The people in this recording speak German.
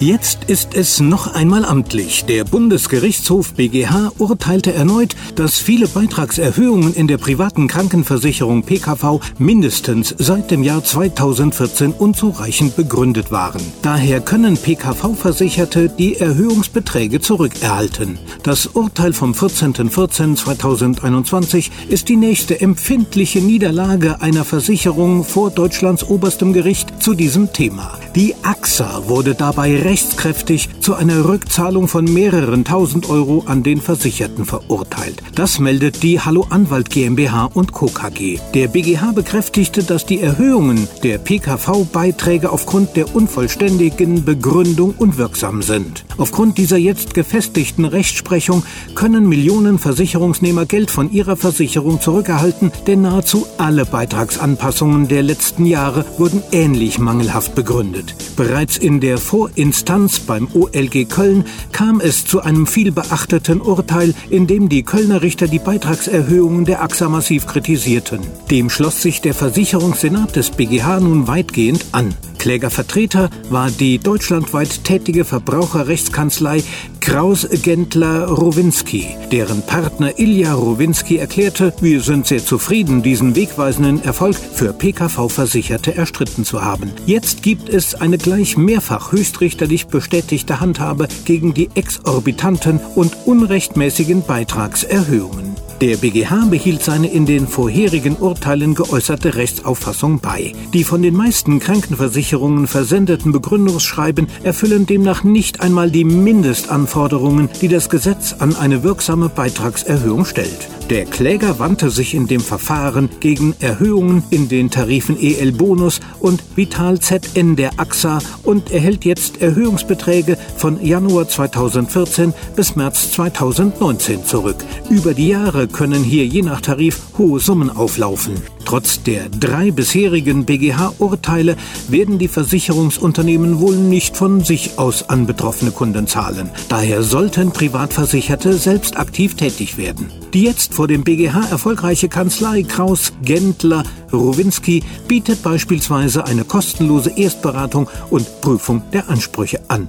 Jetzt ist es noch einmal amtlich. Der Bundesgerichtshof BGH urteilte erneut, dass viele Beitragserhöhungen in der privaten Krankenversicherung PKV mindestens seit dem Jahr 2014 unzureichend begründet waren. Daher können PKV-Versicherte die Erhöhungsbeträge zurückerhalten. Das Urteil vom 14.14.2021 ist die nächste empfindliche Niederlage einer Versicherung vor Deutschlands oberstem Gericht zu diesem Thema. Die AXA wurde dabei rechtskräftig zu einer Rückzahlung von mehreren tausend Euro an den Versicherten verurteilt. Das meldet die Hallo Anwalt GmbH und Co. KG. Der BGH bekräftigte, dass die Erhöhungen der PKV-Beiträge aufgrund der unvollständigen Begründung unwirksam sind. Aufgrund dieser jetzt gefestigten Rechtsprechung können Millionen Versicherungsnehmer Geld von ihrer Versicherung zurückerhalten, denn nahezu alle Beitragsanpassungen der letzten Jahre wurden ähnlich mangelhaft begründet. Bereits in der Vorinstanz Instanz beim OLG Köln kam es zu einem vielbeachteten Urteil, in dem die Kölner Richter die Beitragserhöhungen der AXA massiv kritisierten. Dem schloss sich der Versicherungssenat des BGH nun weitgehend an. Klägervertreter war die deutschlandweit tätige Verbraucherrechtskanzlei Kraus Gentler Rowinski. Deren Partner Ilja Rowinski erklärte, wir sind sehr zufrieden, diesen wegweisenden Erfolg für PKV-Versicherte erstritten zu haben. Jetzt gibt es eine gleich mehrfach höchstrichterlich bestätigte Handhabe gegen die exorbitanten und unrechtmäßigen Beitragserhöhungen. Der BGH behielt seine in den vorherigen Urteilen geäußerte Rechtsauffassung bei. Die von den meisten Krankenversicherungen versendeten Begründungsschreiben erfüllen demnach nicht einmal die Mindestanforderungen, die das Gesetz an eine wirksame Beitragserhöhung stellt. Der Kläger wandte sich in dem Verfahren gegen Erhöhungen in den Tarifen EL Bonus und Vital ZN der AXA und erhält jetzt Erhöhungsbeträge von Januar 2014 bis März 2019 zurück. Über die Jahre können hier je nach Tarif hohe Summen auflaufen. Trotz der drei bisherigen BGH-Urteile werden die Versicherungsunternehmen wohl nicht von sich aus an betroffene Kunden zahlen. Daher sollten Privatversicherte selbst aktiv tätig werden. Die jetzt vor dem BGH erfolgreiche Kanzlei Kraus Gentler Rowinski bietet beispielsweise eine kostenlose Erstberatung und Prüfung der Ansprüche an.